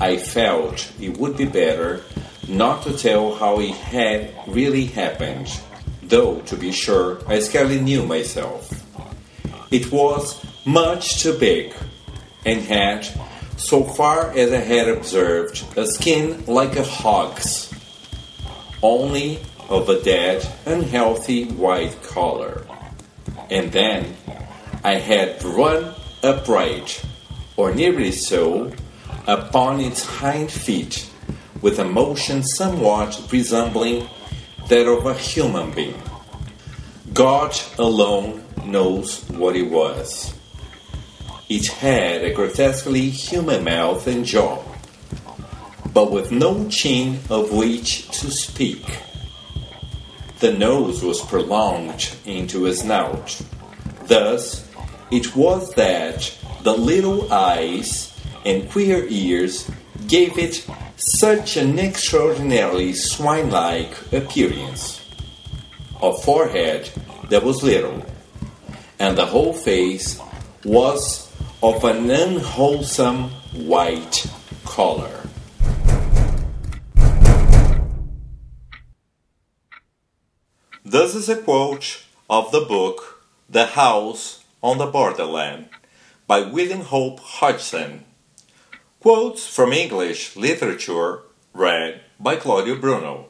I felt it would be better not to tell how it had really happened, though, to be sure, I scarcely knew myself. It was much too big, and had, so far as I had observed, a skin like a hog's, only of a dead, unhealthy white color. And then I had run upright, or nearly so, upon its hind feet, with a motion somewhat resembling that of a human being. God alone knows what it was. It had a grotesquely human mouth and jaw, but with no chin of which to speak. The nose was prolonged into a snout. Thus, it was that the little eyes and queer ears gave it such an extraordinarily swine like appearance. Of forehead there was little, and the whole face was of an unwholesome white color. This is a quote of the book The House on the Borderland by William Hope Hodgson. Quotes from English literature read by Claudio Bruno.